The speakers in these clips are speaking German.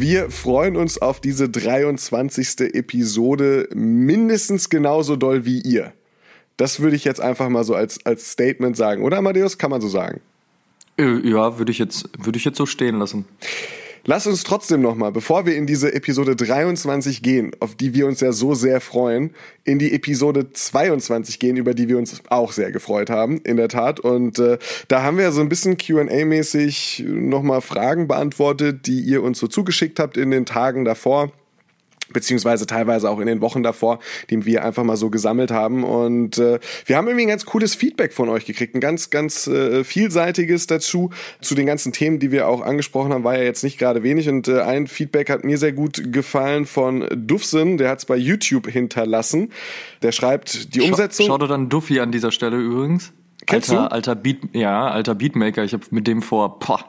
Wir freuen uns auf diese 23. Episode mindestens genauso doll wie ihr. Das würde ich jetzt einfach mal so als, als Statement sagen, oder Amadeus? Kann man so sagen? Äh, ja, würde ich jetzt, würde ich jetzt so stehen lassen. Lass uns trotzdem nochmal, bevor wir in diese Episode 23 gehen, auf die wir uns ja so sehr freuen, in die Episode 22 gehen, über die wir uns auch sehr gefreut haben, in der Tat. Und äh, da haben wir so ein bisschen QA-mäßig nochmal Fragen beantwortet, die ihr uns so zugeschickt habt in den Tagen davor beziehungsweise teilweise auch in den Wochen davor, die wir einfach mal so gesammelt haben. Und äh, wir haben irgendwie ein ganz cooles Feedback von euch gekriegt, ein ganz, ganz äh, vielseitiges dazu. Zu den ganzen Themen, die wir auch angesprochen haben, war ja jetzt nicht gerade wenig. Und äh, ein Feedback hat mir sehr gut gefallen von Duffsen, der hat es bei YouTube hinterlassen. Der schreibt die Umsetzung. Schau, schau dir dann Duffy an dieser Stelle übrigens. Kennst alter, du? alter Beat, ja, alter Beatmaker. Ich habe mit dem vor, boah,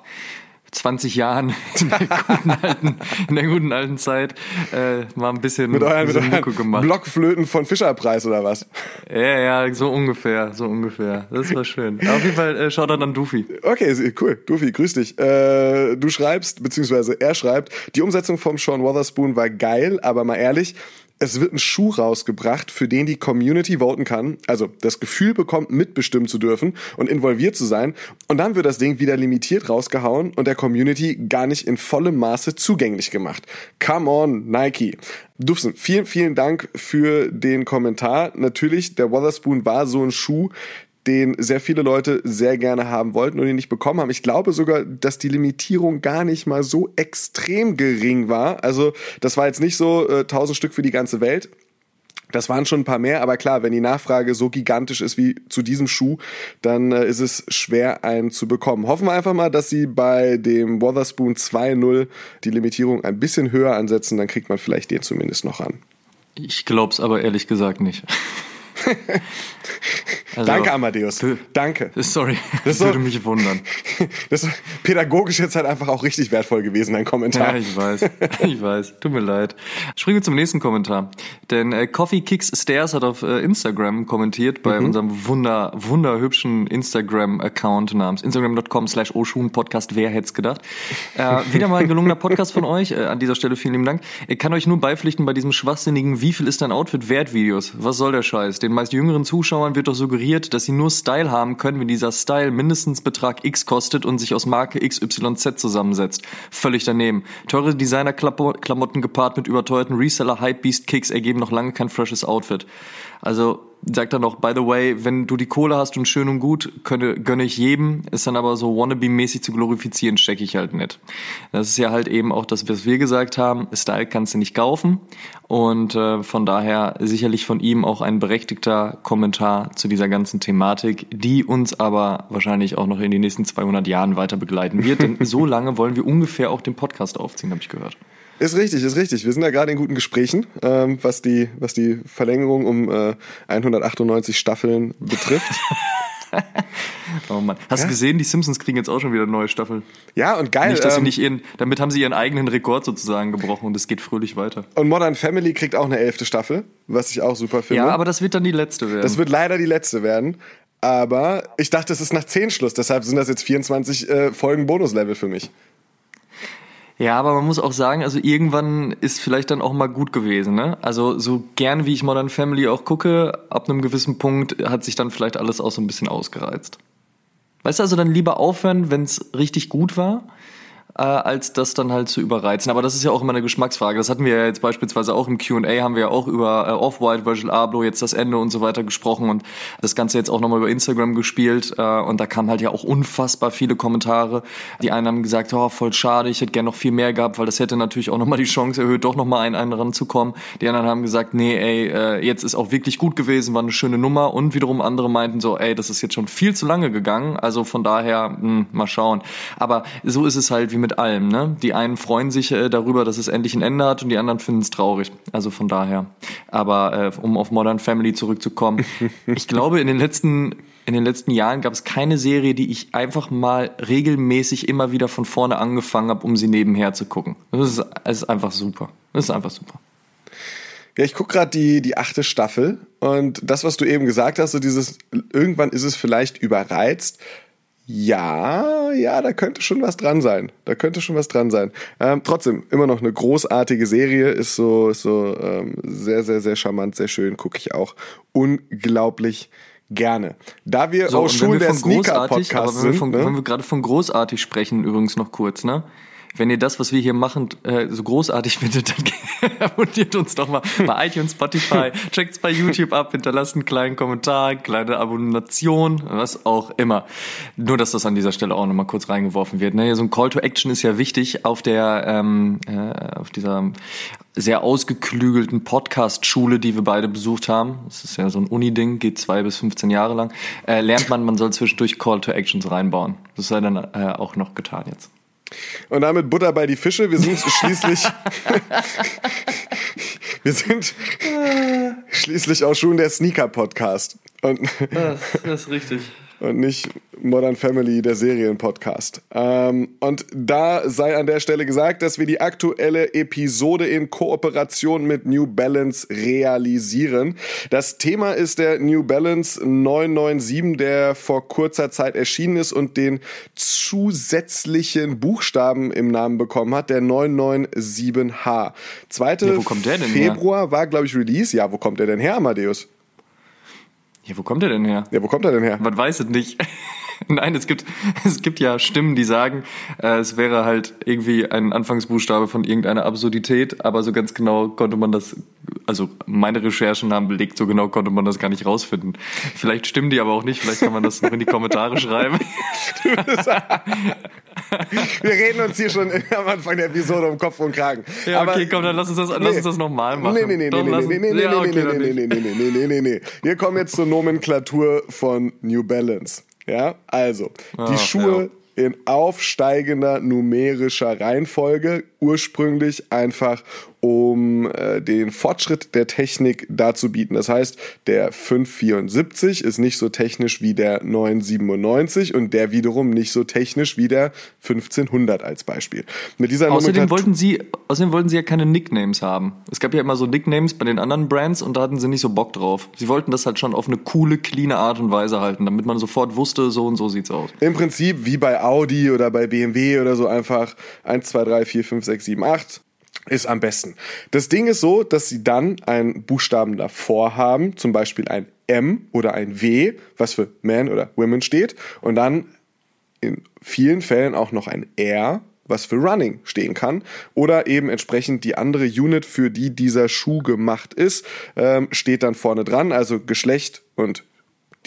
20 Jahren in der guten alten, in der guten alten Zeit äh, mal ein bisschen, mit euren, mit euren gemacht. Blockflöten von Fischerpreis oder was? Ja, ja, so ungefähr, so ungefähr. Das war schön. Aber auf jeden Fall äh, schaut dann an Duffy. Okay, cool. Duffy, grüß dich. Äh, du schreibst, beziehungsweise er schreibt, die Umsetzung vom Sean Wotherspoon war geil, aber mal ehrlich, es wird ein Schuh rausgebracht, für den die Community voten kann, also das Gefühl bekommt, mitbestimmen zu dürfen und involviert zu sein. Und dann wird das Ding wieder limitiert rausgehauen und der Community gar nicht in vollem Maße zugänglich gemacht. Come on, Nike. Dufsen, vielen, vielen Dank für den Kommentar. Natürlich, der Wotherspoon war so ein Schuh, den sehr viele Leute sehr gerne haben wollten und ihn nicht bekommen haben. Ich glaube sogar, dass die Limitierung gar nicht mal so extrem gering war. Also das war jetzt nicht so äh, 1000 Stück für die ganze Welt. Das waren schon ein paar mehr, aber klar, wenn die Nachfrage so gigantisch ist wie zu diesem Schuh, dann äh, ist es schwer, einen zu bekommen. Hoffen wir einfach mal, dass sie bei dem Wotherspoon 2.0 die Limitierung ein bisschen höher ansetzen, dann kriegt man vielleicht den zumindest noch an. Ich glaub's aber ehrlich gesagt nicht. Also, Danke, Amadeus. Danke. Sorry, Das so- würde mich wundern. Das ist pädagogisch jetzt halt einfach auch richtig wertvoll gewesen, dein Kommentar. Ja, ich weiß. Ich weiß. Tut mir leid. Springen wir zum nächsten Kommentar. Denn äh, Coffee Kicks Stairs hat auf äh, Instagram kommentiert bei unserem wunder, wunderhübschen Instagram-Account namens instagram.com slash Podcast. Wer hätte es gedacht? Äh, wieder mal ein gelungener Podcast von euch. Äh, an dieser Stelle vielen lieben Dank. Ich kann euch nur beipflichten bei diesem schwachsinnigen Wie viel ist dein Outfit wert Videos. Was soll der Scheiß? Den meist jüngeren Zuschauern wird doch suggeriert, dass sie nur Style haben können, wenn dieser Style mindestens Betrag X kostet und sich aus Marke XYZ zusammensetzt. Völlig daneben. Teure Designer-Klamotten gepaart mit überteuerten Reseller-Hypebeast-Kicks ergeben noch lange kein freshes Outfit. Also sagt er noch, by the way, wenn du die Kohle hast und schön und gut, könne, gönne ich jedem, ist dann aber so wannabe-mäßig zu glorifizieren, stecke ich halt nicht. Das ist ja halt eben auch das, was wir gesagt haben, Style kannst du nicht kaufen und äh, von daher sicherlich von ihm auch ein berechtigter Kommentar zu dieser ganzen Thematik, die uns aber wahrscheinlich auch noch in den nächsten 200 Jahren weiter begleiten wird, denn so lange wollen wir ungefähr auch den Podcast aufziehen, habe ich gehört. Ist richtig, ist richtig. Wir sind da gerade in guten Gesprächen, ähm, was, die, was die Verlängerung um äh, 198 Staffeln betrifft. Oh Mann. Hast du gesehen, die Simpsons kriegen jetzt auch schon wieder neue Staffeln. ja, und geil. Nicht, dass sie ähm, nicht ihren, damit haben sie ihren eigenen Rekord sozusagen gebrochen und es geht fröhlich weiter. und Modern Family kriegt auch eine elfte Staffel, was ich auch super finde. Ja, aber das wird dann die letzte werden. das wird leider die letzte werden. Aber ich dachte, es ist nach 10 Schluss, deshalb sind das jetzt 24 äh, Folgen Bonuslevel für mich. Ja, aber man muss auch sagen, also irgendwann ist vielleicht dann auch mal gut gewesen, ne? Also so gern wie ich Modern Family auch gucke, ab einem gewissen Punkt hat sich dann vielleicht alles auch so ein bisschen ausgereizt. Weißt du, also dann lieber aufhören, wenn es richtig gut war, äh, als das dann halt zu überreizen. Aber das ist ja auch immer eine Geschmacksfrage. Das hatten wir ja jetzt beispielsweise auch im Q&A, haben wir ja auch über äh, Off-White, Virgil Abloh, jetzt das Ende und so weiter gesprochen und das Ganze jetzt auch nochmal über Instagram gespielt äh, und da kamen halt ja auch unfassbar viele Kommentare. Die einen haben gesagt, oh, voll schade, ich hätte gern noch viel mehr gehabt, weil das hätte natürlich auch nochmal die Chance erhöht, doch nochmal einen, einen ranzukommen. Die anderen haben gesagt, nee, ey, äh, jetzt ist auch wirklich gut gewesen, war eine schöne Nummer und wiederum andere meinten so, ey, das ist jetzt schon viel zu lange gegangen, also von daher, mh, hm, mal schauen. Aber so ist es halt wie mit allem, ne? Die einen freuen sich äh, darüber, dass es endlich ein Ende hat und die anderen finden es traurig. Also von daher. Aber äh, um auf Modern Family zurückzukommen, ich glaube, in den letzten in den letzten Jahren gab es keine Serie, die ich einfach mal regelmäßig immer wieder von vorne angefangen habe, um sie nebenher zu gucken. Das ist, das ist einfach super. Das ist einfach super. Ja, ich gucke gerade die, die achte Staffel und das, was du eben gesagt hast, so dieses, irgendwann ist es vielleicht überreizt. Ja, ja, da könnte schon was dran sein. Da könnte schon was dran sein. Ähm, trotzdem, immer noch eine großartige Serie, ist so, ist so ähm, sehr, sehr, sehr charmant, sehr schön, gucke ich auch unglaublich gerne. Da wir so, auch schon der Sneaker-Podcast sind. Von, ne? Wenn wir gerade von großartig sprechen, übrigens noch kurz, ne? Wenn ihr das, was wir hier machen, äh, so großartig findet, dann abonniert uns doch mal bei iTunes, Spotify, checkt's bei YouTube ab, hinterlasst einen kleinen Kommentar, kleine Abonnation, was auch immer. Nur, dass das an dieser Stelle auch nochmal kurz reingeworfen wird. Ne? So ein Call to Action ist ja wichtig auf der, ähm, äh, auf dieser sehr ausgeklügelten Podcast-Schule, die wir beide besucht haben. Das ist ja so ein Uni-Ding, geht zwei bis 15 Jahre lang. Äh, lernt man, man soll zwischendurch Call to Actions reinbauen. Das sei dann äh, auch noch getan jetzt. Und damit Butter bei die Fische. Wir sind schließlich, wir sind schließlich auch schon der Sneaker-Podcast. Und das, das ist richtig und nicht Modern Family, der Serienpodcast. Ähm, und da sei an der Stelle gesagt, dass wir die aktuelle Episode in Kooperation mit New Balance realisieren. Das Thema ist der New Balance 997, der vor kurzer Zeit erschienen ist und den zusätzlichen Buchstaben im Namen bekommen hat, der 997H. 2. Ja, Februar her? war, glaube ich, Release. Ja, wo kommt der denn her, Amadeus? Ja, wo kommt er denn her? Ja, wo kommt er denn her? Man weiß es nicht. Nein, es gibt, es gibt ja Stimmen, die sagen, äh, es wäre halt irgendwie ein Anfangsbuchstabe von irgendeiner Absurdität, aber so ganz genau konnte man das, also meine Recherchen haben belegt, so genau konnte man das gar nicht rausfinden. Vielleicht stimmen die aber auch nicht, vielleicht kann man das noch in die Kommentare schreiben. Wir reden uns hier schon am Anfang der Episode um Kopf und Kragen. Ja, okay, komm, dann lass uns das, nee. lass uns das nochmal machen. Nee, nee, nee, nee, nee, nee, nee, nee, nee, nee, nee, nee, nee, nee, nee. Wir kommen jetzt zur Nomenklatur von New Balance. Ja, also, die ah, Schuhe ja in aufsteigender numerischer Reihenfolge, ursprünglich einfach um äh, den Fortschritt der Technik darzubieten. Das heißt, der 574 ist nicht so technisch wie der 997 und der wiederum nicht so technisch wie der 1500 als Beispiel. Mit dieser außerdem wollten sie, außerdem wollten sie ja keine Nicknames haben. Es gab ja immer so Nicknames bei den anderen Brands und da hatten sie nicht so Bock drauf. Sie wollten das halt schon auf eine coole, cleane Art und Weise halten, damit man sofort wusste, so und so sieht's aus. Im Prinzip wie bei Audi oder bei BMW oder so einfach 1, 2, 3, 4, 5, 6, 7, 8 ist am besten. Das Ding ist so, dass sie dann einen Buchstaben davor haben, zum Beispiel ein M oder ein W, was für Man oder Women steht, und dann in vielen Fällen auch noch ein R, was für Running stehen kann, oder eben entsprechend die andere Unit, für die dieser Schuh gemacht ist, ähm, steht dann vorne dran, also Geschlecht und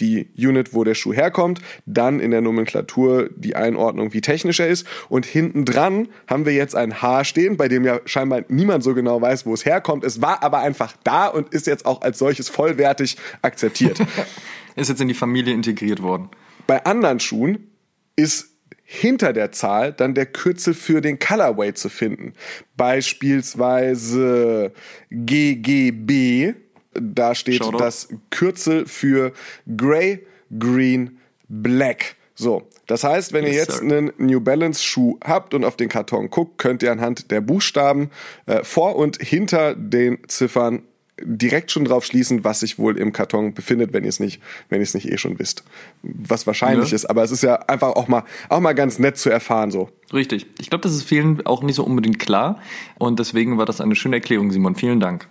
die Unit, wo der Schuh herkommt, dann in der Nomenklatur die Einordnung, wie technisch er ist und hinten dran haben wir jetzt ein H stehen, bei dem ja scheinbar niemand so genau weiß, wo es herkommt. Es war aber einfach da und ist jetzt auch als solches vollwertig akzeptiert. ist jetzt in die Familie integriert worden. Bei anderen Schuhen ist hinter der Zahl dann der Kürzel für den Colorway zu finden. Beispielsweise GGB da steht Shoutout. das Kürzel für Grey, Green, Black. So, das heißt, wenn yes, ihr jetzt sir. einen New Balance Schuh habt und auf den Karton guckt, könnt ihr anhand der Buchstaben äh, vor und hinter den Ziffern direkt schon drauf schließen, was sich wohl im Karton befindet, wenn ihr es nicht, wenn ihr es nicht eh schon wisst. Was wahrscheinlich ja. ist, aber es ist ja einfach auch mal, auch mal ganz nett zu erfahren so. Richtig. Ich glaube, das ist vielen auch nicht so unbedingt klar und deswegen war das eine schöne Erklärung, Simon. Vielen Dank.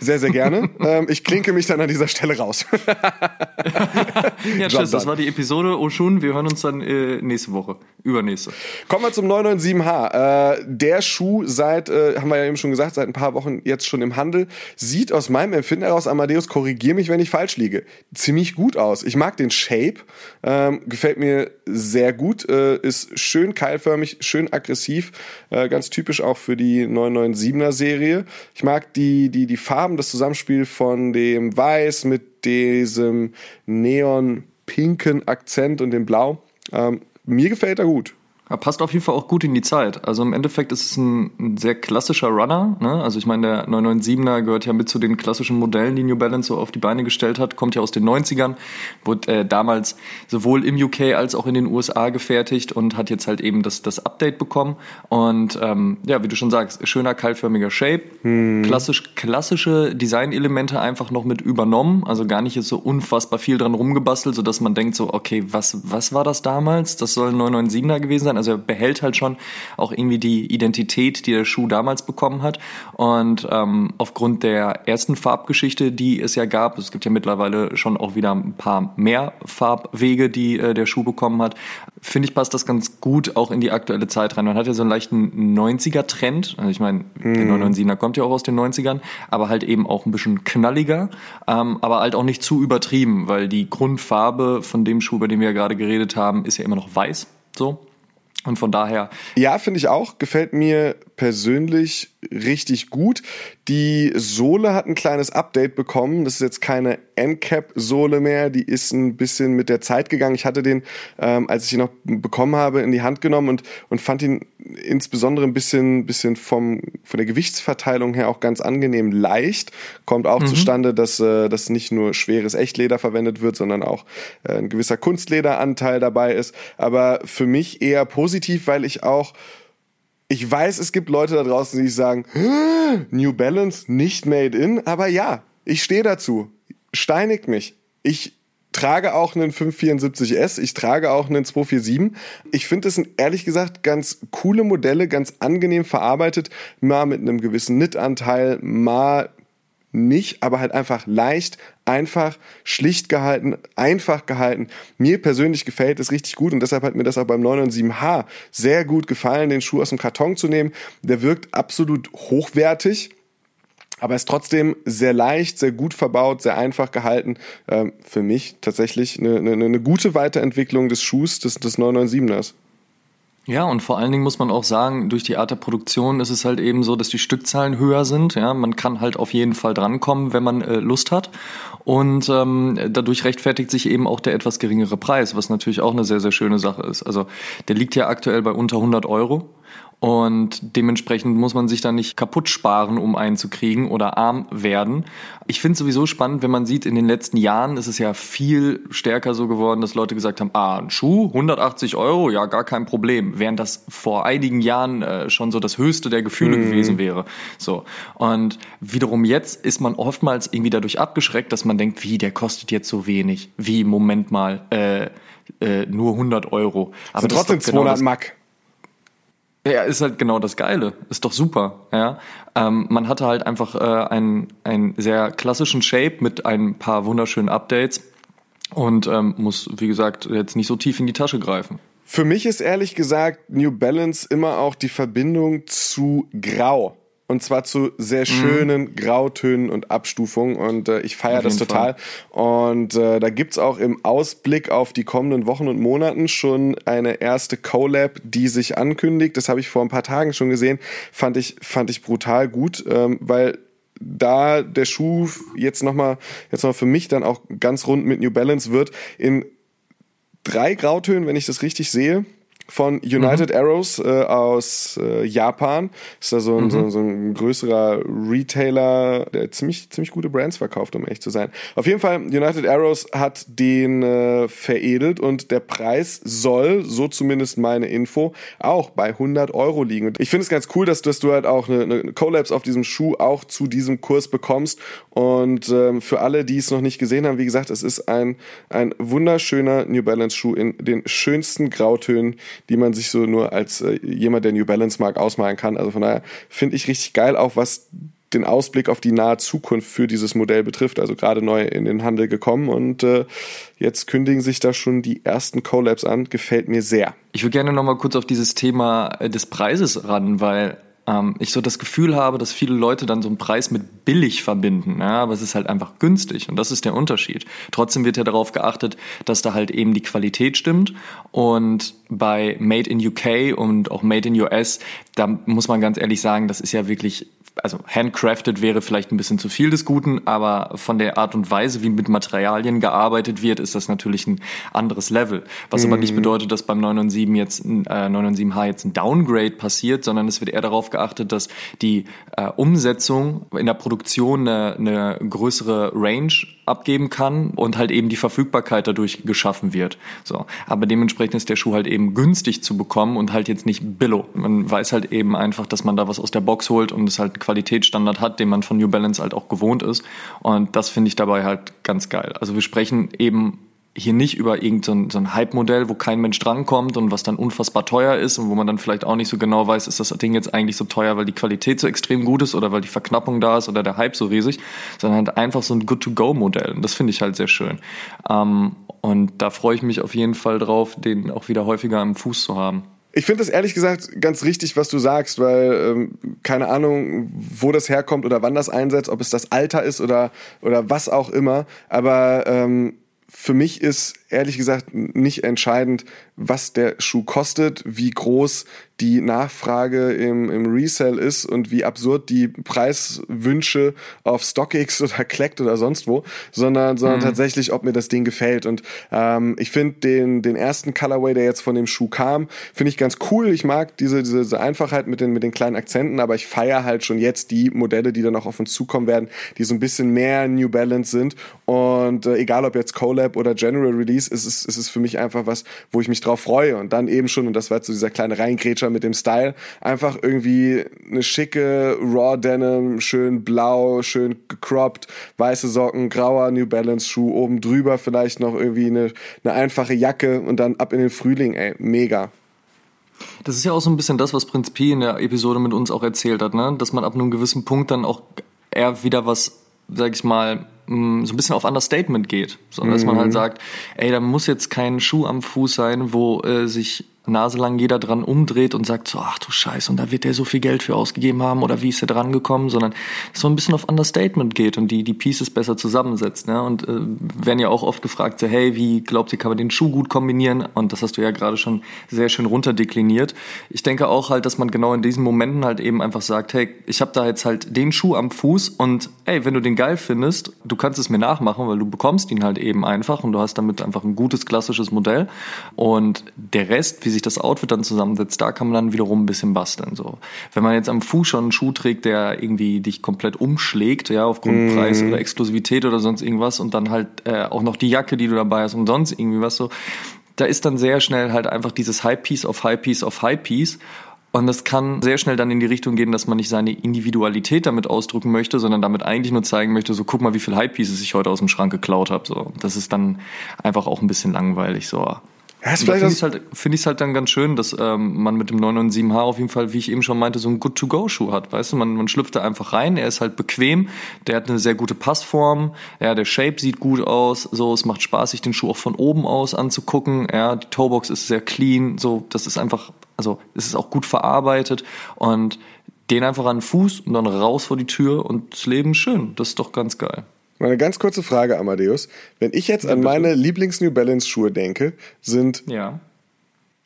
Sehr, sehr gerne. ähm, ich klinke mich dann an dieser Stelle raus. ja, tschüss. Das war die Episode Oshun. Wir hören uns dann äh, nächste Woche. Übernächste. Kommen wir zum 997H. Äh, der Schuh seit, äh, haben wir ja eben schon gesagt, seit ein paar Wochen jetzt schon im Handel. Sieht aus meinem Empfinden heraus, Amadeus, korrigier mich, wenn ich falsch liege, ziemlich gut aus. Ich mag den Shape. Ähm, gefällt mir sehr gut. Äh, ist schön keilförmig, schön aggressiv. Äh, ganz typisch auch für die 997er Serie. Ich mag die, die, die Farben, das Zusammenspiel von dem Weiß mit diesem neon-pinken Akzent und dem Blau. Ähm, mir gefällt er gut. Er passt auf jeden Fall auch gut in die Zeit. Also im Endeffekt ist es ein, ein sehr klassischer Runner. Ne? Also ich meine, der 997er gehört ja mit zu den klassischen Modellen, die New Balance so auf die Beine gestellt hat. Kommt ja aus den 90ern, wurde äh, damals sowohl im UK als auch in den USA gefertigt und hat jetzt halt eben das, das Update bekommen. Und ähm, ja, wie du schon sagst, schöner keilförmiger Shape. Hm. Klassisch, klassische Designelemente einfach noch mit übernommen. Also gar nicht jetzt so unfassbar viel dran rumgebastelt, sodass man denkt so, okay, was, was war das damals? Das soll ein 997er gewesen sein also er behält halt schon auch irgendwie die Identität, die der Schuh damals bekommen hat. Und ähm, aufgrund der ersten Farbgeschichte, die es ja gab, es gibt ja mittlerweile schon auch wieder ein paar mehr Farbwege, die äh, der Schuh bekommen hat, finde ich, passt das ganz gut auch in die aktuelle Zeit rein. Man hat ja so einen leichten 90er-Trend. Also ich meine, mm. der 997er kommt ja auch aus den 90ern, aber halt eben auch ein bisschen knalliger, ähm, aber halt auch nicht zu übertrieben, weil die Grundfarbe von dem Schuh, über den wir ja gerade geredet haben, ist ja immer noch weiß. So. Und von daher. Ja, finde ich auch. Gefällt mir persönlich richtig gut. Die Sohle hat ein kleines Update bekommen. Das ist jetzt keine Endcap-Sohle mehr. Die ist ein bisschen mit der Zeit gegangen. Ich hatte den, ähm, als ich ihn noch bekommen habe, in die Hand genommen und, und fand ihn insbesondere ein bisschen, bisschen vom, von der Gewichtsverteilung her auch ganz angenehm leicht. Kommt auch mhm. zustande, dass, äh, dass nicht nur schweres Echtleder verwendet wird, sondern auch äh, ein gewisser Kunstlederanteil dabei ist. Aber für mich eher positiv, weil ich auch ich weiß, es gibt Leute da draußen, die sagen, New Balance nicht made in, aber ja, ich stehe dazu. Steinigt mich. Ich trage auch einen 574S, ich trage auch einen 247. Ich finde, das sind ehrlich gesagt ganz coole Modelle, ganz angenehm verarbeitet, mal mit einem gewissen Knit-Anteil, mal nicht, aber halt einfach leicht, einfach, schlicht gehalten, einfach gehalten. Mir persönlich gefällt es richtig gut und deshalb hat mir das auch beim 997H sehr gut gefallen, den Schuh aus dem Karton zu nehmen. Der wirkt absolut hochwertig. Aber ist trotzdem sehr leicht, sehr gut verbaut, sehr einfach gehalten. Ähm, für mich tatsächlich eine, eine, eine gute Weiterentwicklung des Schuhs des, des 997ers. Ja, und vor allen Dingen muss man auch sagen, durch die Art der Produktion ist es halt eben so, dass die Stückzahlen höher sind. Ja, man kann halt auf jeden Fall drankommen, wenn man äh, Lust hat. Und ähm, dadurch rechtfertigt sich eben auch der etwas geringere Preis, was natürlich auch eine sehr, sehr schöne Sache ist. Also der liegt ja aktuell bei unter 100 Euro. Und dementsprechend muss man sich dann nicht kaputt sparen, um einen zu kriegen oder arm werden. Ich finde es sowieso spannend, wenn man sieht, in den letzten Jahren ist es ja viel stärker so geworden, dass Leute gesagt haben, ah, ein Schuh, 180 Euro, ja, gar kein Problem. Während das vor einigen Jahren äh, schon so das höchste der Gefühle mhm. gewesen wäre. So. Und wiederum jetzt ist man oftmals irgendwie dadurch abgeschreckt, dass man denkt, wie, der kostet jetzt so wenig. Wie, Moment mal, äh, äh, nur 100 Euro. Aber also trotzdem 200 genau Mack. Ja, ist halt genau das Geile. Ist doch super. Ja, ähm, man hatte halt einfach äh, einen, einen sehr klassischen Shape mit ein paar wunderschönen Updates und ähm, muss, wie gesagt, jetzt nicht so tief in die Tasche greifen. Für mich ist ehrlich gesagt New Balance immer auch die Verbindung zu Grau. Und zwar zu sehr mhm. schönen mhm. Grautönen und Abstufungen. Und äh, ich feiere das total. Fall. Und äh, da gibt's auch im Ausblick auf die kommenden Wochen und Monaten schon eine erste Collab, die sich ankündigt. Das habe ich vor ein paar Tagen schon gesehen. Fand ich, fand ich brutal gut, ähm, weil da der Schuh jetzt nochmal, jetzt noch für mich dann auch ganz rund mit New Balance wird, in drei Grautönen, wenn ich das richtig sehe von United mhm. Arrows äh, aus äh, Japan. Ist da so ein, mhm. so, so, ein größerer Retailer, der ziemlich, ziemlich gute Brands verkauft, um echt zu sein. Auf jeden Fall, United Arrows hat den äh, veredelt und der Preis soll, so zumindest meine Info, auch bei 100 Euro liegen. Und ich finde es ganz cool, dass, dass du halt auch eine, eine Collabs auf diesem Schuh auch zu diesem Kurs bekommst. Und ähm, für alle, die es noch nicht gesehen haben, wie gesagt, es ist ein, ein wunderschöner New Balance Schuh in den schönsten Grautönen, die man sich so nur als äh, jemand, der New Balance mag, ausmalen kann. Also von daher finde ich richtig geil, auch was den Ausblick auf die nahe Zukunft für dieses Modell betrifft. Also gerade neu in den Handel gekommen und äh, jetzt kündigen sich da schon die ersten Collabs an. Gefällt mir sehr. Ich würde gerne nochmal kurz auf dieses Thema äh, des Preises ran, weil ähm, ich so das Gefühl habe, dass viele Leute dann so einen Preis mit billig verbinden, ja, aber es ist halt einfach günstig und das ist der Unterschied. Trotzdem wird ja darauf geachtet, dass da halt eben die Qualität stimmt und bei Made in UK und auch Made in US, da muss man ganz ehrlich sagen, das ist ja wirklich also handcrafted wäre vielleicht ein bisschen zu viel des Guten, aber von der Art und Weise, wie mit Materialien gearbeitet wird, ist das natürlich ein anderes Level. Was mhm. aber nicht mhm. bedeutet, dass beim 997 jetzt äh, 997H jetzt ein Downgrade passiert, sondern es wird eher darauf geachtet, dass die äh, Umsetzung in der Produktion eine, eine größere Range abgeben kann und halt eben die Verfügbarkeit dadurch geschaffen wird. So, aber dementsprechend ist der Schuh halt eben günstig zu bekommen und halt jetzt nicht billo. Man weiß halt eben einfach, dass man da was aus der Box holt und es halt einen Qualitätsstandard hat, den man von New Balance halt auch gewohnt ist. Und das finde ich dabei halt ganz geil. Also wir sprechen eben hier nicht über irgendein so ein Hype-Modell, wo kein Mensch drankommt und was dann unfassbar teuer ist und wo man dann vielleicht auch nicht so genau weiß, ist das Ding jetzt eigentlich so teuer, weil die Qualität so extrem gut ist oder weil die Verknappung da ist oder der Hype so riesig, sondern halt einfach so ein Good-to-Go-Modell. Und das finde ich halt sehr schön. Ähm, und da freue ich mich auf jeden Fall drauf, den auch wieder häufiger am Fuß zu haben. Ich finde das ehrlich gesagt ganz richtig, was du sagst, weil ähm, keine Ahnung, wo das herkommt oder wann das einsetzt, ob es das Alter ist oder oder was auch immer. Aber ähm, für mich ist ehrlich gesagt nicht entscheidend, was der Schuh kostet, wie groß die Nachfrage im, im Resell ist und wie absurd die Preiswünsche auf StockX oder Collect oder sonst wo, sondern, sondern mhm. tatsächlich, ob mir das Ding gefällt. Und ähm, ich finde den, den ersten Colorway, der jetzt von dem Schuh kam, finde ich ganz cool. Ich mag diese, diese, diese Einfachheit mit den, mit den kleinen Akzenten, aber ich feiere halt schon jetzt die Modelle, die dann auch auf uns zukommen werden, die so ein bisschen mehr New Balance sind. Und äh, egal ob jetzt Collab oder General Release, ist es, ist es für mich einfach was, wo ich mich drauf freue. Und dann eben schon, und das war jetzt so dieser kleine Reingrätscher mit dem Style, einfach irgendwie eine schicke Raw Denim, schön blau, schön gecropped, weiße Socken, grauer New Balance Schuh, oben drüber vielleicht noch irgendwie eine, eine einfache Jacke und dann ab in den Frühling, ey, mega. Das ist ja auch so ein bisschen das, was Prinz P in der Episode mit uns auch erzählt hat, ne? dass man ab einem gewissen Punkt dann auch eher wieder was, sag ich mal, mm, so ein bisschen auf Understatement geht. So, dass man halt mhm. sagt, ey, da muss jetzt kein Schuh am Fuß sein, wo äh, sich naselang jeder dran umdreht und sagt so, ach du Scheiße, und da wird der so viel Geld für ausgegeben haben oder wie ist er dran gekommen, sondern so ein bisschen auf Understatement geht und die, die Pieces besser zusammensetzt. Ne? Und äh, werden ja auch oft gefragt, so, hey, wie glaubt ihr, kann man den Schuh gut kombinieren? Und das hast du ja gerade schon sehr schön runterdekliniert. Ich denke auch halt, dass man genau in diesen Momenten halt eben einfach sagt, hey, ich habe da jetzt halt den Schuh am Fuß und ey, wenn du den geil findest, du kannst es mir nachmachen, weil du bekommst ihn halt eben einfach und du hast damit einfach ein gutes klassisches Modell. Und der Rest, wie sich sich das Outfit dann zusammensetzt, da kann man dann wiederum ein bisschen basteln. So, wenn man jetzt am Fuß schon einen Schuh trägt, der irgendwie dich komplett umschlägt, ja, aufgrund mm. Preis oder Exklusivität oder sonst irgendwas und dann halt äh, auch noch die Jacke, die du dabei hast und sonst irgendwie was so, da ist dann sehr schnell halt einfach dieses High Piece auf High Piece auf High Piece. Und das kann sehr schnell dann in die Richtung gehen, dass man nicht seine Individualität damit ausdrücken möchte, sondern damit eigentlich nur zeigen möchte, so guck mal, wie viel High Pieces ich heute aus dem Schrank geklaut habe. So, das ist dann einfach auch ein bisschen langweilig. So, ja, ist vielleicht finde ich halt, finde ich halt dann ganz schön, dass ähm, man mit dem 997H auf jeden Fall, wie ich eben schon meinte, so einen Good-to-Go-Schuh hat. Weißt du, man, man schlüpft da einfach rein, er ist halt bequem, der hat eine sehr gute Passform, ja, der Shape sieht gut aus, so, es macht Spaß, sich den Schuh auch von oben aus anzugucken, ja, die Toebox ist sehr clean, so, das ist einfach, also, es ist auch gut verarbeitet und den einfach an den Fuß und dann raus vor die Tür und das Leben schön. Das ist doch ganz geil. Meine ganz kurze Frage, Amadeus. Wenn ich jetzt an meine Lieblings-New Balance-Schuhe denke, sind ja.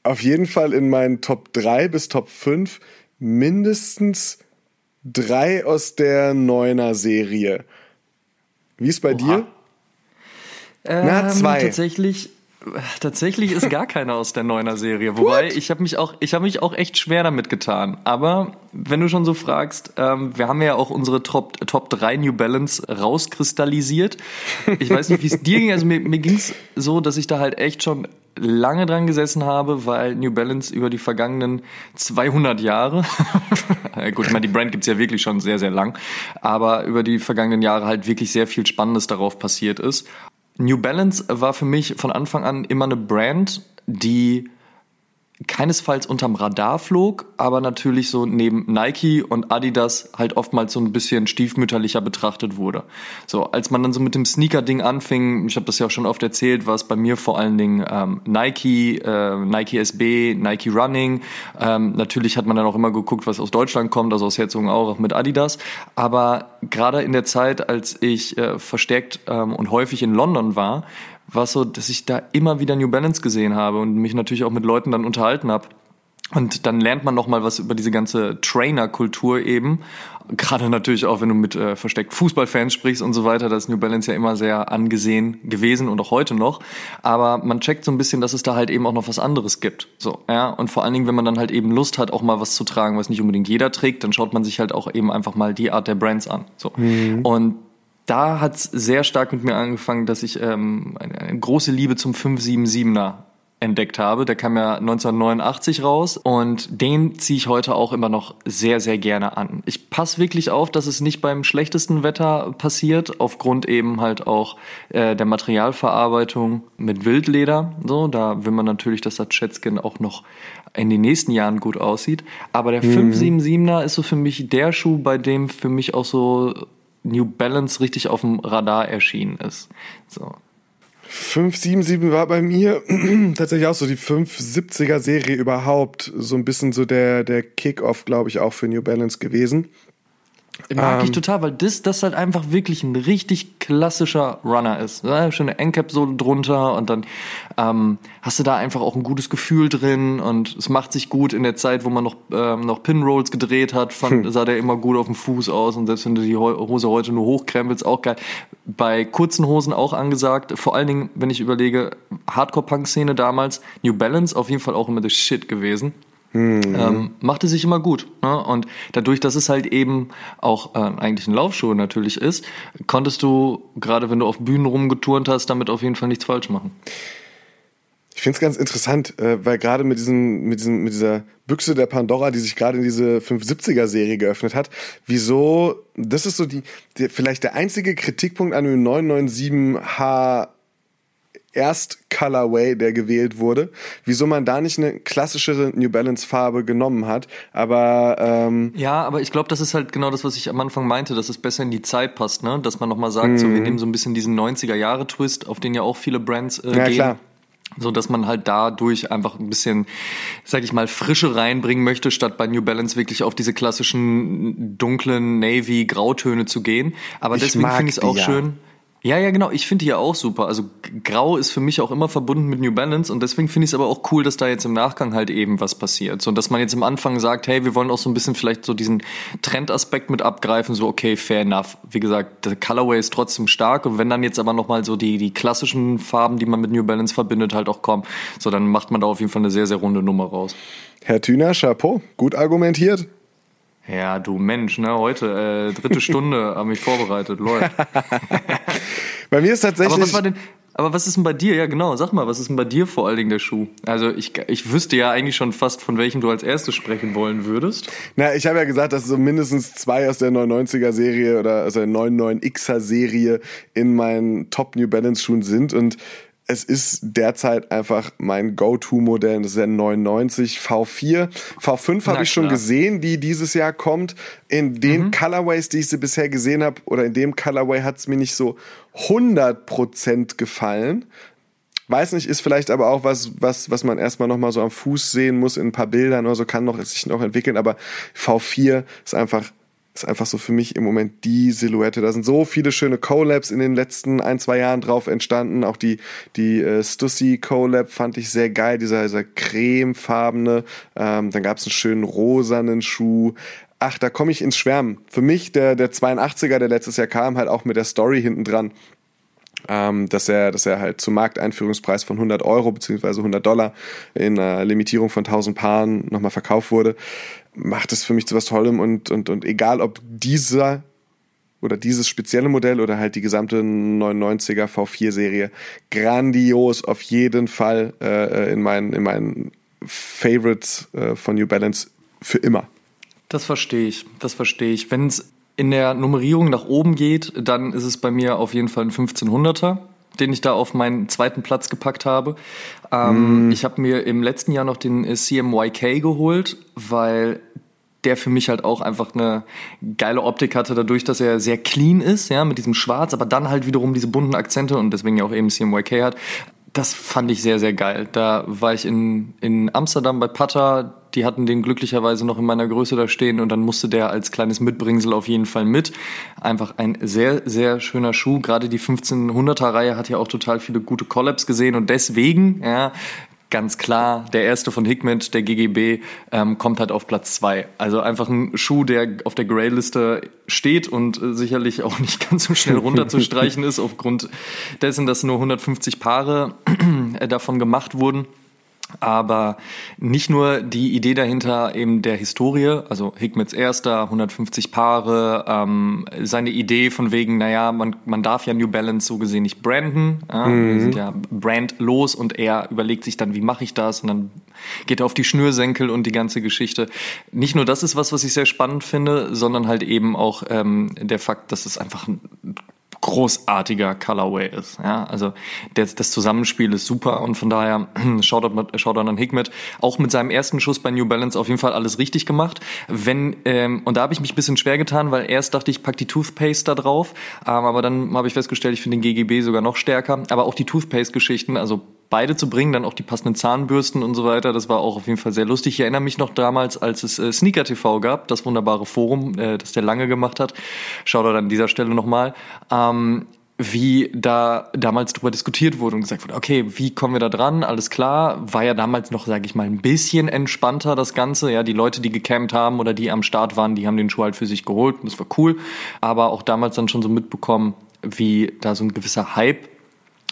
auf jeden Fall in meinen Top 3 bis Top 5 mindestens drei aus der Neuner Serie. Wie ist bei Oha. dir? Ähm, Na, zwei. Tatsächlich, Tatsächlich ist gar keiner aus der Neuner Serie. Wobei What? ich habe mich auch, ich habe mich auch echt schwer damit getan. Aber wenn du schon so fragst, ähm, wir haben ja auch unsere Top Top 3 New Balance rauskristallisiert. Ich weiß nicht, wie es dir ging. Also mir, mir ging es so, dass ich da halt echt schon lange dran gesessen habe, weil New Balance über die vergangenen 200 Jahre, gut, ich meine, die Brand gibt's ja wirklich schon sehr, sehr lang, aber über die vergangenen Jahre halt wirklich sehr viel Spannendes darauf passiert ist. New Balance war für mich von Anfang an immer eine Brand, die keinesfalls unterm Radar flog, aber natürlich so neben Nike und Adidas halt oftmals so ein bisschen stiefmütterlicher betrachtet wurde. So, als man dann so mit dem Sneaker-Ding anfing, ich habe das ja auch schon oft erzählt, war es bei mir vor allen Dingen ähm, Nike, äh, Nike SB, Nike Running. Ähm, natürlich hat man dann auch immer geguckt, was aus Deutschland kommt, also aus Herzogin auch mit Adidas. Aber gerade in der Zeit, als ich äh, verstärkt ähm, und häufig in London war, war so, dass ich da immer wieder New Balance gesehen habe und mich natürlich auch mit Leuten dann unterhalten habe. Und dann lernt man noch mal was über diese ganze Trainer-Kultur eben. Gerade natürlich auch, wenn du mit äh, versteckt Fußballfans sprichst und so weiter, da ist New Balance ja immer sehr angesehen gewesen und auch heute noch. Aber man checkt so ein bisschen, dass es da halt eben auch noch was anderes gibt. So, ja. Und vor allen Dingen, wenn man dann halt eben Lust hat, auch mal was zu tragen, was nicht unbedingt jeder trägt, dann schaut man sich halt auch eben einfach mal die Art der Brands an. So. Mhm. Und da hat es sehr stark mit mir angefangen, dass ich ähm, eine, eine große Liebe zum 577er entdeckt habe. Der kam ja 1989 raus und den ziehe ich heute auch immer noch sehr, sehr gerne an. Ich passe wirklich auf, dass es nicht beim schlechtesten Wetter passiert, aufgrund eben halt auch äh, der Materialverarbeitung mit Wildleder. So, da will man natürlich, dass das Chatskin auch noch in den nächsten Jahren gut aussieht. Aber der mhm. 577er ist so für mich der Schuh, bei dem für mich auch so New Balance richtig auf dem Radar erschienen ist. So. 577 war bei mir tatsächlich auch so die 570er Serie überhaupt. So ein bisschen so der, der Kick-Off, glaube ich, auch für New Balance gewesen. Mag ähm, ich total, weil das, das halt einfach wirklich ein richtig klassischer Runner ist. Ne? Schöne Endcap so drunter und dann ähm, hast du da einfach auch ein gutes Gefühl drin und es macht sich gut in der Zeit, wo man noch, ähm, noch Pinrolls gedreht hat, fand, hm. sah der immer gut auf dem Fuß aus und selbst wenn du die Hose heute nur hochkrempelst, auch geil. Bei kurzen Hosen auch angesagt, vor allen Dingen, wenn ich überlege, Hardcore-Punk-Szene damals, New Balance auf jeden Fall auch immer das Shit gewesen. Mhm. Ähm, machte sich immer gut. Ne? Und dadurch, dass es halt eben auch äh, eigentlich ein Laufschuh natürlich ist, konntest du, gerade wenn du auf Bühnen rumgeturnt hast, damit auf jeden Fall nichts falsch machen. Ich finde es ganz interessant, äh, weil gerade mit diesem, mit diesem, mit dieser Büchse der Pandora, die sich gerade in diese 570er-Serie geöffnet hat, wieso, das ist so die, die, vielleicht der einzige Kritikpunkt an dem 997H Erst-Colorway, der gewählt wurde, wieso man da nicht eine klassischere New Balance Farbe genommen hat. Aber ähm ja, aber ich glaube, das ist halt genau das, was ich am Anfang meinte, dass es besser in die Zeit passt, ne? Dass man nochmal sagt, mhm. so wir mhm. nehmen so ein bisschen diesen 90er Jahre Twist, auf den ja auch viele Brands äh, ja, gehen. Klar so dass man halt dadurch einfach ein bisschen, sag ich mal, Frische reinbringen möchte, statt bei New Balance wirklich auf diese klassischen dunklen Navy Grautöne zu gehen. Aber ich deswegen finde ich es auch ja. schön. Ja, ja, genau. Ich finde die ja auch super. Also Grau ist für mich auch immer verbunden mit New Balance und deswegen finde ich es aber auch cool, dass da jetzt im Nachgang halt eben was passiert. So, dass man jetzt im Anfang sagt, hey, wir wollen auch so ein bisschen vielleicht so diesen Trendaspekt mit abgreifen, so okay, fair enough. Wie gesagt, der Colorway ist trotzdem stark und wenn dann jetzt aber nochmal so die, die klassischen Farben, die man mit New Balance verbindet, halt auch kommen, so dann macht man da auf jeden Fall eine sehr, sehr runde Nummer raus. Herr Thüner, Chapeau, gut argumentiert. Ja, du Mensch, ne? Heute äh, dritte Stunde habe mich vorbereitet, läuft. bei mir ist tatsächlich. Aber was war denn? Aber was ist denn bei dir? Ja, genau. Sag mal, was ist denn bei dir vor allen Dingen der Schuh? Also ich, ich wüsste ja eigentlich schon fast, von welchem du als erstes sprechen wollen würdest. Na, ich habe ja gesagt, dass so mindestens zwei aus der 99er Serie oder aus der 99Xer Serie in meinen Top New Balance Schuhen sind und es ist derzeit einfach mein Go-To-Modell. Das ist der 99 V4. V5 habe ich schon gesehen, die dieses Jahr kommt. In den mhm. Colorways, die ich sie bisher gesehen habe, oder in dem Colorway hat es mir nicht so 100% gefallen. Weiß nicht, ist vielleicht aber auch was, was, was man erstmal nochmal so am Fuß sehen muss in ein paar Bildern oder so, kann noch, sich noch entwickeln. Aber V4 ist einfach ist einfach so für mich im Moment die Silhouette. Da sind so viele schöne Collabs in den letzten ein, zwei Jahren drauf entstanden. Auch die, die äh, Stussy Collab fand ich sehr geil, dieser, dieser cremefarbene. Ähm, dann gab es einen schönen rosanen Schuh. Ach, da komme ich ins Schwärmen. Für mich der, der 82er, der letztes Jahr kam, halt auch mit der Story hinten dran. Ähm, dass er, dass er halt zum Markteinführungspreis von 100 Euro beziehungsweise 100 Dollar in einer Limitierung von 1000 Paaren nochmal verkauft wurde macht es für mich zu was Tollem und, und, und egal ob dieser oder dieses spezielle Modell oder halt die gesamte 99er V4-Serie grandios auf jeden Fall äh, in meinen, in meinen Favorites äh, von New Balance für immer. Das verstehe ich, das verstehe ich. Wenn es in der Nummerierung nach oben geht, dann ist es bei mir auf jeden Fall ein 1500er. den ich da auf meinen zweiten Platz gepackt habe. Ähm, mm. Ich habe mir im letzten Jahr noch den äh, CMYK geholt, weil der für mich halt auch einfach eine geile Optik hatte, dadurch, dass er sehr clean ist, ja, mit diesem Schwarz, aber dann halt wiederum diese bunten Akzente und deswegen ja auch eben CMYK hat. Das fand ich sehr, sehr geil. Da war ich in, in Amsterdam bei Pata, die hatten den glücklicherweise noch in meiner Größe da stehen und dann musste der als kleines Mitbringsel auf jeden Fall mit. Einfach ein sehr, sehr schöner Schuh. Gerade die 1500er Reihe hat ja auch total viele gute Collabs gesehen und deswegen, ja, ganz klar, der erste von Hickman, der GGB, ähm, kommt halt auf Platz zwei. Also einfach ein Schuh, der auf der Grey-Liste steht und äh, sicherlich auch nicht ganz so schnell runterzustreichen ist, aufgrund dessen, dass nur 150 Paare davon gemacht wurden. Aber nicht nur die Idee dahinter eben der Historie, also Hickmets erster, 150 Paare, ähm, seine Idee von wegen, naja, man, man darf ja New Balance so gesehen nicht branden, ja, mhm. wir sind ja brandlos und er überlegt sich dann, wie mache ich das und dann geht er auf die Schnürsenkel und die ganze Geschichte. Nicht nur das ist was, was ich sehr spannend finde, sondern halt eben auch ähm, der Fakt, dass es einfach ein großartiger Colorway ist. Ja, also das, das Zusammenspiel ist super und von daher Shoutout, Shoutout an Hickmet. Auch mit seinem ersten Schuss bei New Balance auf jeden Fall alles richtig gemacht. Wenn ähm, und da habe ich mich ein bisschen schwer getan, weil erst dachte ich, pack die Toothpaste da drauf, ähm, aber dann habe ich festgestellt, ich finde den GGB sogar noch stärker. Aber auch die Toothpaste-Geschichten, also beide zu bringen, dann auch die passenden Zahnbürsten und so weiter. Das war auch auf jeden Fall sehr lustig. Ich erinnere mich noch damals, als es äh, Sneaker TV gab, das wunderbare Forum, äh, das der lange gemacht hat. Schaut da an dieser Stelle nochmal. Ähm, wie da damals drüber diskutiert wurde und gesagt wurde, okay, wie kommen wir da dran? Alles klar, war ja damals noch, sage ich mal, ein bisschen entspannter das Ganze. Ja, die Leute, die gecampt haben oder die am Start waren, die haben den Schuh halt für sich geholt und das war cool. Aber auch damals dann schon so mitbekommen, wie da so ein gewisser Hype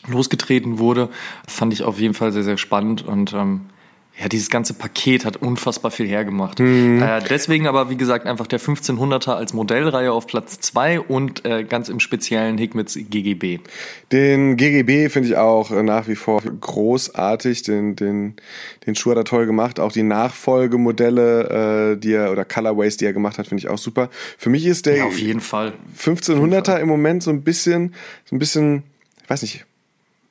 losgetreten wurde, fand ich auf jeden Fall sehr, sehr spannend und ähm, ja, dieses ganze Paket hat unfassbar viel hergemacht. Mhm. Äh, deswegen aber, wie gesagt, einfach der 1500er als Modellreihe auf Platz zwei und äh, ganz im speziellen Hickmits GGB. Den GGB finde ich auch äh, nach wie vor großartig. Den, den, den Schuh hat er toll gemacht. Auch die Nachfolgemodelle, äh, die er, oder Colorways, die er gemacht hat, finde ich auch super. Für mich ist der ja, auf jeden Fall. 1500er im Moment so ein bisschen, so ein bisschen, ich weiß nicht,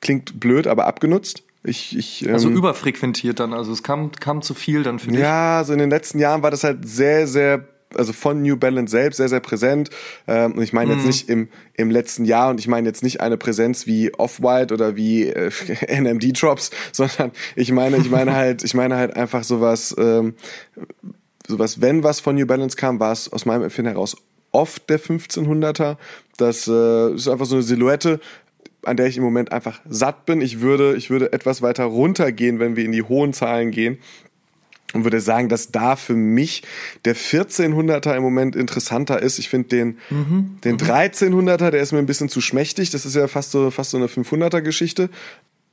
klingt blöd, aber abgenutzt. Ich, ich, also ähm, also überfrequentiert dann, also es kam, kam zu viel dann für dich. Ja, so in den letzten Jahren war das halt sehr, sehr, also von New Balance selbst sehr, sehr präsent. Ähm, und ich meine jetzt mhm. nicht im, im letzten Jahr und ich meine jetzt nicht eine Präsenz wie Off-White oder wie äh, NMD-Drops, sondern ich meine, ich meine halt, ich meine halt einfach sowas, ähm, sowas, wenn was von New Balance kam, war es aus meinem Empfinden heraus oft der 1500er. Das äh, ist einfach so eine Silhouette, an der ich im Moment einfach satt bin. Ich würde, ich würde etwas weiter runtergehen, wenn wir in die hohen Zahlen gehen. Und würde sagen, dass da für mich der 1400er im Moment interessanter ist. Ich finde den, mhm. den 1300er, der ist mir ein bisschen zu schmächtig. Das ist ja fast so, fast so eine 500er Geschichte.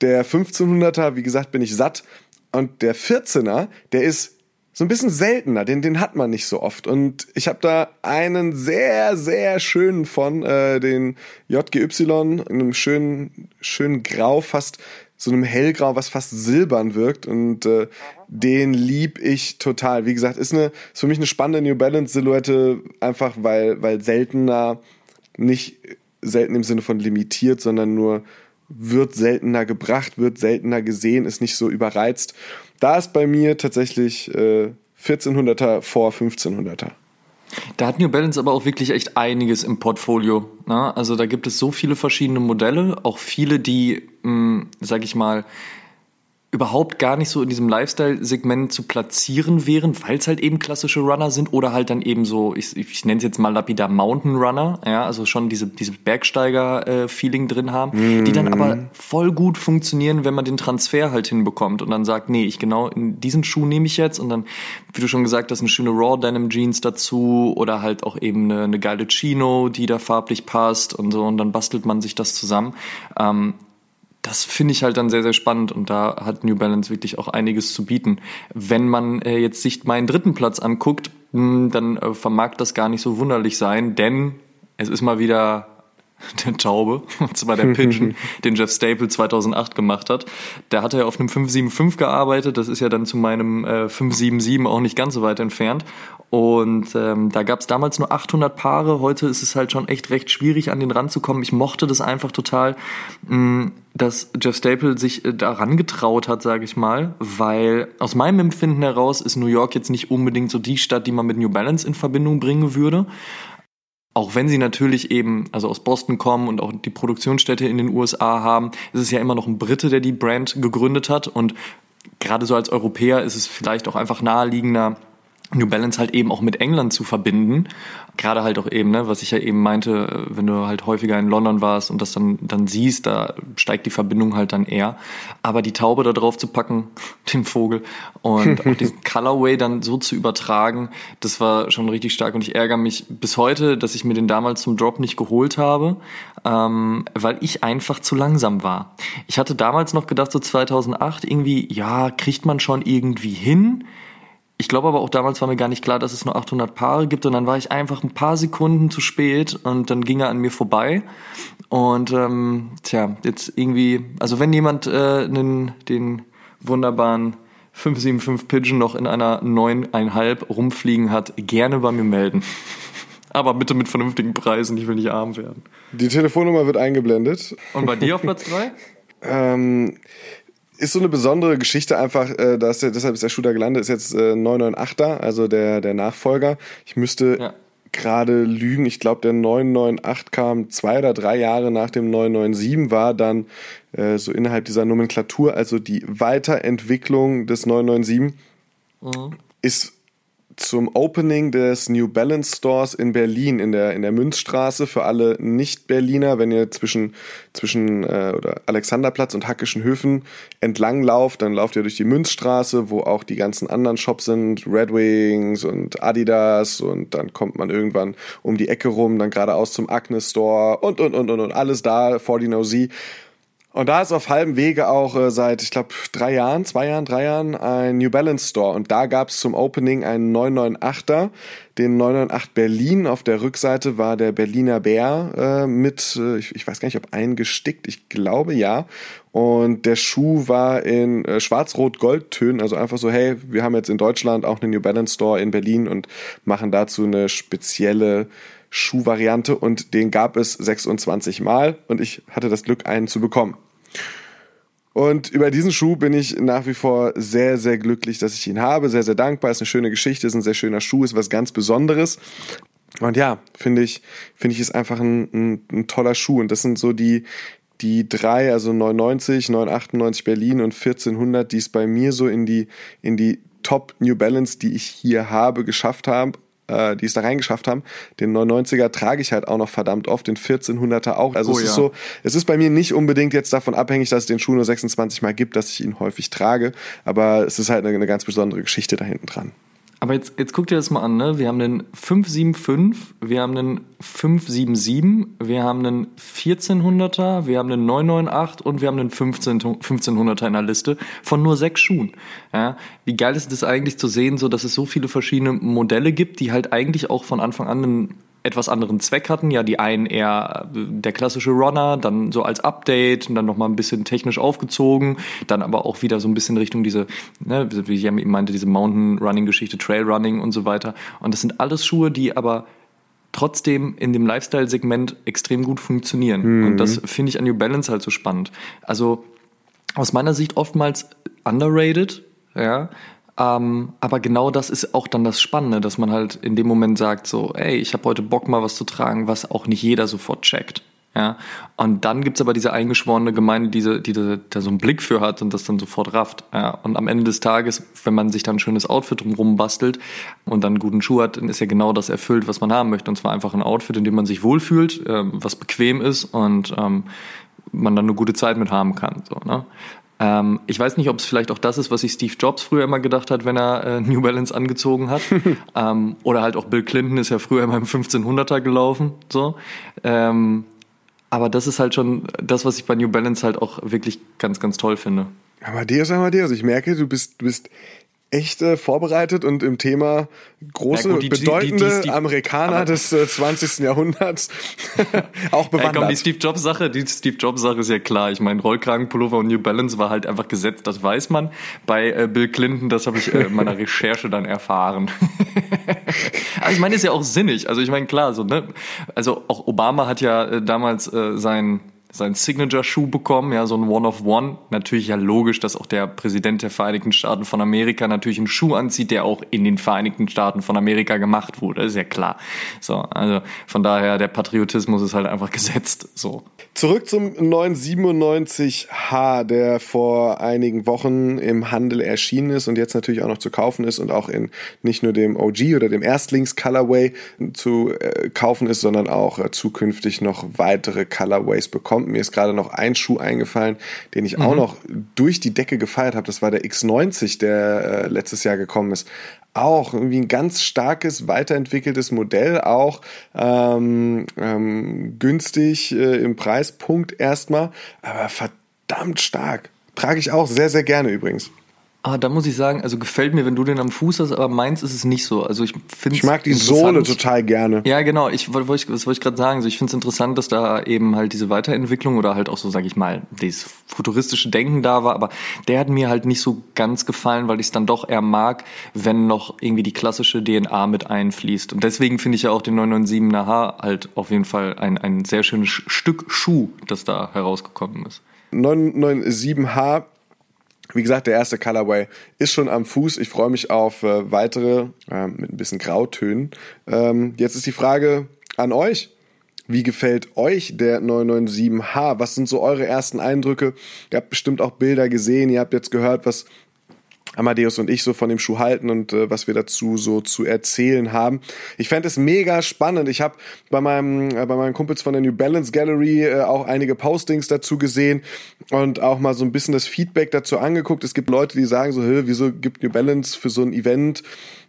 Der 1500er, wie gesagt, bin ich satt. Und der 14er, der ist so ein bisschen seltener, den, den hat man nicht so oft. Und ich habe da einen sehr, sehr schönen von, äh, den JGY, in einem schönen, schönen Grau, fast so einem hellgrau, was fast silbern wirkt. Und äh, den lieb ich total. Wie gesagt, ist, eine, ist für mich eine spannende New Balance Silhouette, einfach weil, weil seltener, nicht selten im Sinne von limitiert, sondern nur wird seltener gebracht, wird seltener gesehen, ist nicht so überreizt. Da ist bei mir tatsächlich äh, 1400er vor 1500er. Da hat New Balance aber auch wirklich echt einiges im Portfolio. Ne? Also da gibt es so viele verschiedene Modelle, auch viele, die, mh, hm, sag ich mal, überhaupt gar nicht so in diesem Lifestyle-Segment zu platzieren wären, weil es halt eben klassische Runner sind oder halt dann eben so, ich, ich nenne es jetzt mal lapidar Mountain Runner, ja, also schon diese, diese Bergsteiger-Feeling drin haben, mm. die dann aber mhm. voll gut funktionieren, wenn man den Transfer halt hinbekommt und dann sagt, nee, ich genau in diesen Schuh nehme ich jetzt und dann, wie du schon gesagt hast, eine schöne Raw Denim Jeans dazu oder halt auch eben eine, eine geile Chino, die da farblich passt und so und dann bastelt man sich das zusammen. Ähm, das finde ich halt dann sehr, sehr spannend und da hat New Balance wirklich auch einiges zu bieten. Wenn man äh, jetzt sich meinen dritten Platz anguckt, mh, hm, dann äh, vermag das gar nicht so wunderlich sein, denn es ist mal wieder der Taube, und zwar der Pigeon, den Jeff Staple 2008 gemacht hat. Der hatte ja auf einem 575 gearbeitet, das ist ja dann zu meinem äh, 577 auch nicht ganz so weit entfernt. Und ähm, da gab es damals nur 800 Paare, heute ist es halt schon echt recht schwierig, an den ranzukommen. Ich mochte das einfach total, mh, dass Jeff Staple sich äh, daran getraut hat, sage ich mal, weil aus meinem Empfinden heraus ist New York jetzt nicht unbedingt so die Stadt, die man mit New Balance in Verbindung bringen würde auch wenn sie natürlich eben, also aus Boston kommen und auch die Produktionsstätte in den USA haben, ist es ja immer noch ein Brite, der die Brand gegründet hat. Und gerade so als Europäer ist es vielleicht auch einfach naheliegender, New Balance halt eben auch mit England zu verbinden. Gerade halt auch eben, ne, was ich ja eben meinte, wenn du halt häufiger in London warst und das dann, dann siehst, da steigt die Verbindung halt dann eher. Aber die Taube da drauf zu packen, den Vogel, und auch diesen Colorway dann so zu übertragen, das war schon richtig stark. Und ich ärgere mich bis heute, dass ich mir den damals zum Drop nicht geholt habe, ähm, weil ich einfach zu langsam war. Ich hatte damals noch gedacht, so 2008 irgendwie, ja, kriegt man schon irgendwie hin ich glaube aber auch damals war mir gar nicht klar, dass es nur 800 Paare gibt und dann war ich einfach ein paar Sekunden zu spät und dann ging er an mir vorbei und ähm, tja, jetzt irgendwie, also wenn jemand äh, den, den wunderbaren 575 Pigeon noch in einer 9,5 rumfliegen hat, gerne bei mir melden. Aber bitte mit vernünftigen Preisen, ich will nicht arm werden. Die Telefonnummer wird eingeblendet. Und bei dir auf Platz 3? ähm, ist so eine besondere Geschichte einfach, äh, dass der, deshalb ist der Shooter gelandet, ist jetzt äh, 998er, also der, der Nachfolger. Ich müsste ja. gerade lügen, ich glaube der 998 kam zwei oder drei Jahre nach dem 997, war dann äh, so innerhalb dieser Nomenklatur, also die Weiterentwicklung des 997 mhm. ist zum Opening des New Balance Stores in Berlin in der in der Münzstraße für alle Nicht-Berliner, wenn ihr zwischen zwischen äh, oder Alexanderplatz und Hackischen Höfen entlang lauft, dann lauft ihr durch die Münzstraße, wo auch die ganzen anderen Shops sind, Red Wings und Adidas und dann kommt man irgendwann um die Ecke rum, dann geradeaus zum Agnes Store und und und und, und alles da vor die OZ und da ist auf halbem Wege auch äh, seit, ich glaube, drei Jahren, zwei Jahren, drei Jahren ein New Balance Store. Und da gab es zum Opening einen 998er, den 998 Berlin. Auf der Rückseite war der Berliner Bär äh, mit, äh, ich, ich weiß gar nicht, ob eingestickt, ich glaube ja. Und der Schuh war in äh, schwarz-rot-gold-Tönen, also einfach so, hey, wir haben jetzt in Deutschland auch einen New Balance Store in Berlin und machen dazu eine spezielle Schuhvariante und den gab es 26 Mal und ich hatte das Glück, einen zu bekommen. Und über diesen Schuh bin ich nach wie vor sehr, sehr glücklich, dass ich ihn habe. Sehr, sehr dankbar. Ist eine schöne Geschichte, ist ein sehr schöner Schuh, ist was ganz Besonderes. Und ja, finde ich, finde ich, ist einfach ein, ein, ein toller Schuh. Und das sind so die, die drei, also 990, 998 Berlin und 1400, die es bei mir so in die, in die Top New Balance, die ich hier habe, geschafft haben äh, die es da reingeschafft haben. Den 990er trage ich halt auch noch verdammt oft, den 1400er auch. Also oh, es ja. ist so, es ist bei mir nicht unbedingt jetzt davon abhängig, dass es den Schuh nur 26 Mal gibt, dass ich ihn häufig trage, aber es ist halt eine, eine ganz besondere Geschichte da hinten dran. Aber jetzt, jetzt guck dir das mal an, ne? Wir haben einen 575, wir haben einen 577, wir haben einen 1400er, wir haben einen 998 und wir haben einen 15, 1500er in der Liste von nur sechs Schuhen. Ja? Wie geil ist das eigentlich zu sehen, so dass es so viele verschiedene Modelle gibt, die halt eigentlich auch von Anfang an einen etwas anderen Zweck hatten. Ja, die einen eher äh, der klassische Runner, dann so als Update und dann nochmal ein bisschen technisch aufgezogen, dann aber auch wieder so ein bisschen Richtung diese, ne, wie ich eben meinte, diese Mountain Running Geschichte, Trail Running und so weiter. Und das sind alles Schuhe, die aber trotzdem in dem Lifestyle-Segment extrem gut funktionieren. Mhm. Und das finde ich an New Balance halt so spannend. Also aus meiner Sicht oftmals underrated, ja, ähm, aber genau das ist auch dann das Spannende, dass man halt in dem Moment sagt so, ey, ich habe heute Bock mal was zu tragen, was auch nicht jeder sofort checkt. Ja, und dann gibt's aber diese eingeschworene Gemeinde, die, die, die da so einen Blick für hat und das dann sofort rafft. Ja, und am Ende des Tages, wenn man sich dann ein schönes Outfit drumherum bastelt und dann einen guten Schuh hat, dann ist ja genau das erfüllt, was man haben möchte. Und zwar einfach ein Outfit, in dem man sich wohlfühlt, äh, was bequem ist und ähm, man dann eine gute Zeit mit haben kann. So, ne? Ähm, ich weiß nicht, ob es vielleicht auch das ist, was sich Steve Jobs früher immer gedacht hat, wenn er äh, New Balance angezogen hat. ähm, oder halt auch Bill Clinton ist ja früher immer im 1500er gelaufen. So. Ähm, aber das ist halt schon das, was ich bei New Balance halt auch wirklich ganz, ganz toll finde. Amadeus, Amadeus, ich merke, du bist, du bist echt äh, vorbereitet und im Thema große, gut, die, bedeutende die, die, Amerikaner des äh, 20. Jahrhunderts auch bewandert. Ey, komm, die Steve Jobs Sache, die Steve Jobs Sache ist ja klar. Ich meine, Rollkragenpullover und New Balance war halt einfach gesetzt, das weiß man. Bei äh, Bill Clinton, das habe ich äh, in meiner Recherche dann erfahren. Aber ich meine, ist ja auch sinnig. Also ich meine, klar, so ne, also auch Obama hat ja äh, damals äh, sein sein Signature-Schuh bekommen, ja, so ein One-of-One. Natürlich ja logisch, dass auch der Präsident der Vereinigten Staaten von Amerika natürlich einen Schuh anzieht, der auch in den Vereinigten Staaten von Amerika gemacht wurde, ist ja klar. So, also von daher, der Patriotismus ist halt einfach gesetzt, so. Zurück zum 997H, der vor einigen Wochen im Handel erschienen ist und jetzt natürlich auch noch zu kaufen ist und auch in nicht nur dem OG oder dem Erstlings-Colorway zu äh, kaufen ist, sondern auch äh, zukünftig noch weitere Colorways bekommt. Mir ist gerade noch ein Schuh eingefallen, den ich mhm. auch noch durch die Decke gefeiert habe. Das war der X90, der äh, letztes Jahr gekommen ist auch irgendwie ein ganz starkes, weiterentwickeltes Modell, auch ähm, ähm, günstig äh, im Preispunkt erstmal, aber verdammt stark. Trage ich auch sehr, sehr gerne übrigens. Ah, da muss ich sagen, also gefällt mir, wenn du den am Fuß hast, aber meins ist es nicht so. Also ich finde Ich mag die Sohle total gerne. Ja, genau. Ich wollte, was wollte ich gerade sagen? Also ich finde es interessant, dass da eben halt diese Weiterentwicklung oder halt auch so, sage ich mal, dieses futuristische Denken da war. Aber der hat mir halt nicht so ganz gefallen, weil ich es dann doch eher mag, wenn noch irgendwie die klassische DNA mit einfließt. Und deswegen finde ich ja auch den 997er H halt auf jeden Fall ein, ein sehr schönes Stück Schuh, das da herausgekommen ist. 997H wie gesagt, der erste Colorway ist schon am Fuß. Ich freue mich auf äh, weitere äh, mit ein bisschen Grautönen. Ähm, jetzt ist die Frage an euch. Wie gefällt euch der 997H? Was sind so eure ersten Eindrücke? Ihr habt bestimmt auch Bilder gesehen. Ihr habt jetzt gehört, was Amadeus und ich so von dem Schuh halten und äh, was wir dazu so zu erzählen haben. Ich fände es mega spannend. Ich habe bei meinem äh, bei meinen Kumpels von der New Balance Gallery äh, auch einige Postings dazu gesehen und auch mal so ein bisschen das Feedback dazu angeguckt. Es gibt Leute, die sagen so, wieso gibt New Balance für so ein Event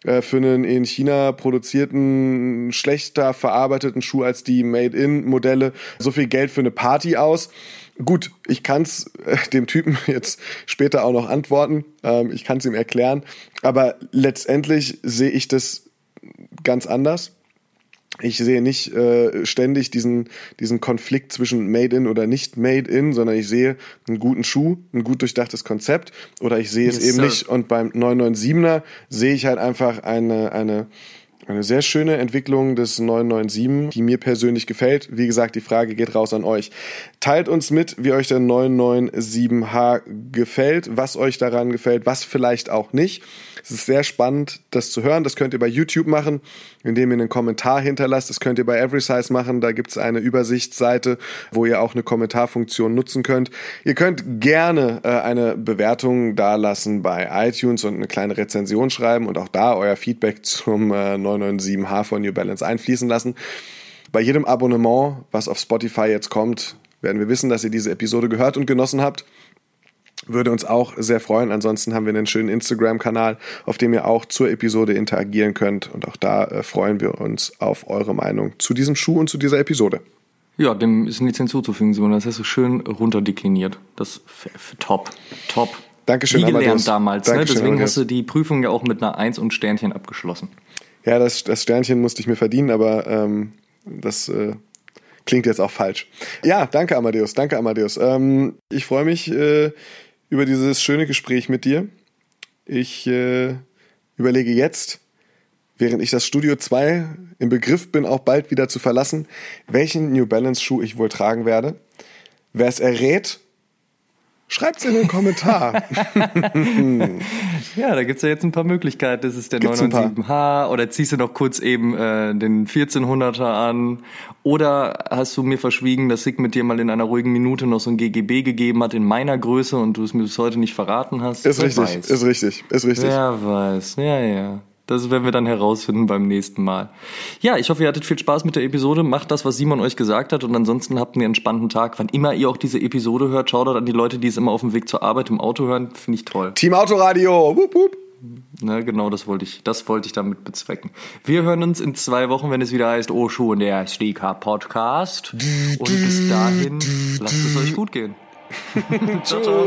äh, für einen in China produzierten, schlechter verarbeiteten Schuh als die Made-in-Modelle so viel Geld für eine Party aus? Gut, ich kann es äh, dem Typen jetzt später auch noch antworten. Ähm, ich kann es ihm erklären. Aber letztendlich sehe ich das ganz anders. Ich sehe nicht äh, ständig diesen, diesen Konflikt zwischen Made in oder nicht Made in, sondern ich sehe einen guten Schuh, ein gut durchdachtes Konzept oder ich sehe yes, es eben sir. nicht. Und beim 997er sehe ich halt einfach eine, eine eine sehr schöne Entwicklung des 997, die mir persönlich gefällt. Wie gesagt, die Frage geht raus an euch. Teilt uns mit, wie euch der 997H gefällt, was euch daran gefällt, was vielleicht auch nicht. Es ist sehr spannend, das zu hören. Das könnt ihr bei YouTube machen, indem ihr einen Kommentar hinterlasst. Das könnt ihr bei EverySize machen. Da gibt es eine Übersichtsseite, wo ihr auch eine Kommentarfunktion nutzen könnt. Ihr könnt gerne äh, eine Bewertung dalassen bei iTunes und eine kleine Rezension schreiben und auch da euer Feedback zum äh, 997H von New Balance einfließen lassen. Bei jedem Abonnement, was auf Spotify jetzt kommt, werden wir wissen, dass ihr diese Episode gehört und genossen habt. Würde uns auch sehr freuen. Ansonsten haben wir einen schönen Instagram-Kanal, auf dem ihr auch zur Episode interagieren könnt. Und auch da äh, freuen wir uns auf eure Meinung zu diesem Schuh und zu dieser Episode. Ja, dem ist nichts hinzuzufügen, Simon. Das hast du schön runterdekliniert. Das ist top. Top. Dankeschön, Wie gelernt Amadeus. damals. Ne? Dankeschön, ne? Deswegen Amadeus. hast du die Prüfung ja auch mit einer Eins und Sternchen abgeschlossen. Ja, das, das Sternchen musste ich mir verdienen, aber ähm, das äh, klingt jetzt auch falsch. Ja, danke, Amadeus. Danke, Amadeus. Ähm, ich freue mich. Äh, über dieses schöne Gespräch mit dir. Ich äh, überlege jetzt, während ich das Studio 2 im Begriff bin, auch bald wieder zu verlassen, welchen New Balance Schuh ich wohl tragen werde. Wer es errät, Schreibt's in den Kommentar. ja, da gibt's ja jetzt ein paar Möglichkeiten. Das ist der 997H oder ziehst du noch kurz eben äh, den 1400er an oder hast du mir verschwiegen, dass Sig mit dir mal in einer ruhigen Minute noch so ein GGB gegeben hat in meiner Größe und du es mir bis heute nicht verraten hast? Ist Wer richtig, weiß. ist richtig, ist richtig. Wer weiß, ja, ja. Das werden wir dann herausfinden beim nächsten Mal. Ja, ich hoffe, ihr hattet viel Spaß mit der Episode. Macht das, was Simon euch gesagt hat. Und ansonsten habt einen entspannten Tag. Wann immer ihr auch diese Episode hört, schaut an die Leute, die es immer auf dem Weg zur Arbeit im Auto hören. Finde ich toll. Team Autoradio. Wupp, wupp. Na, genau, das wollte ich, das wollte ich damit bezwecken. Wir hören uns in zwei Wochen, wenn es wieder heißt, oh, schon der Sneaker Podcast. Und bis dahin, lasst es euch gut gehen. ciao, ciao.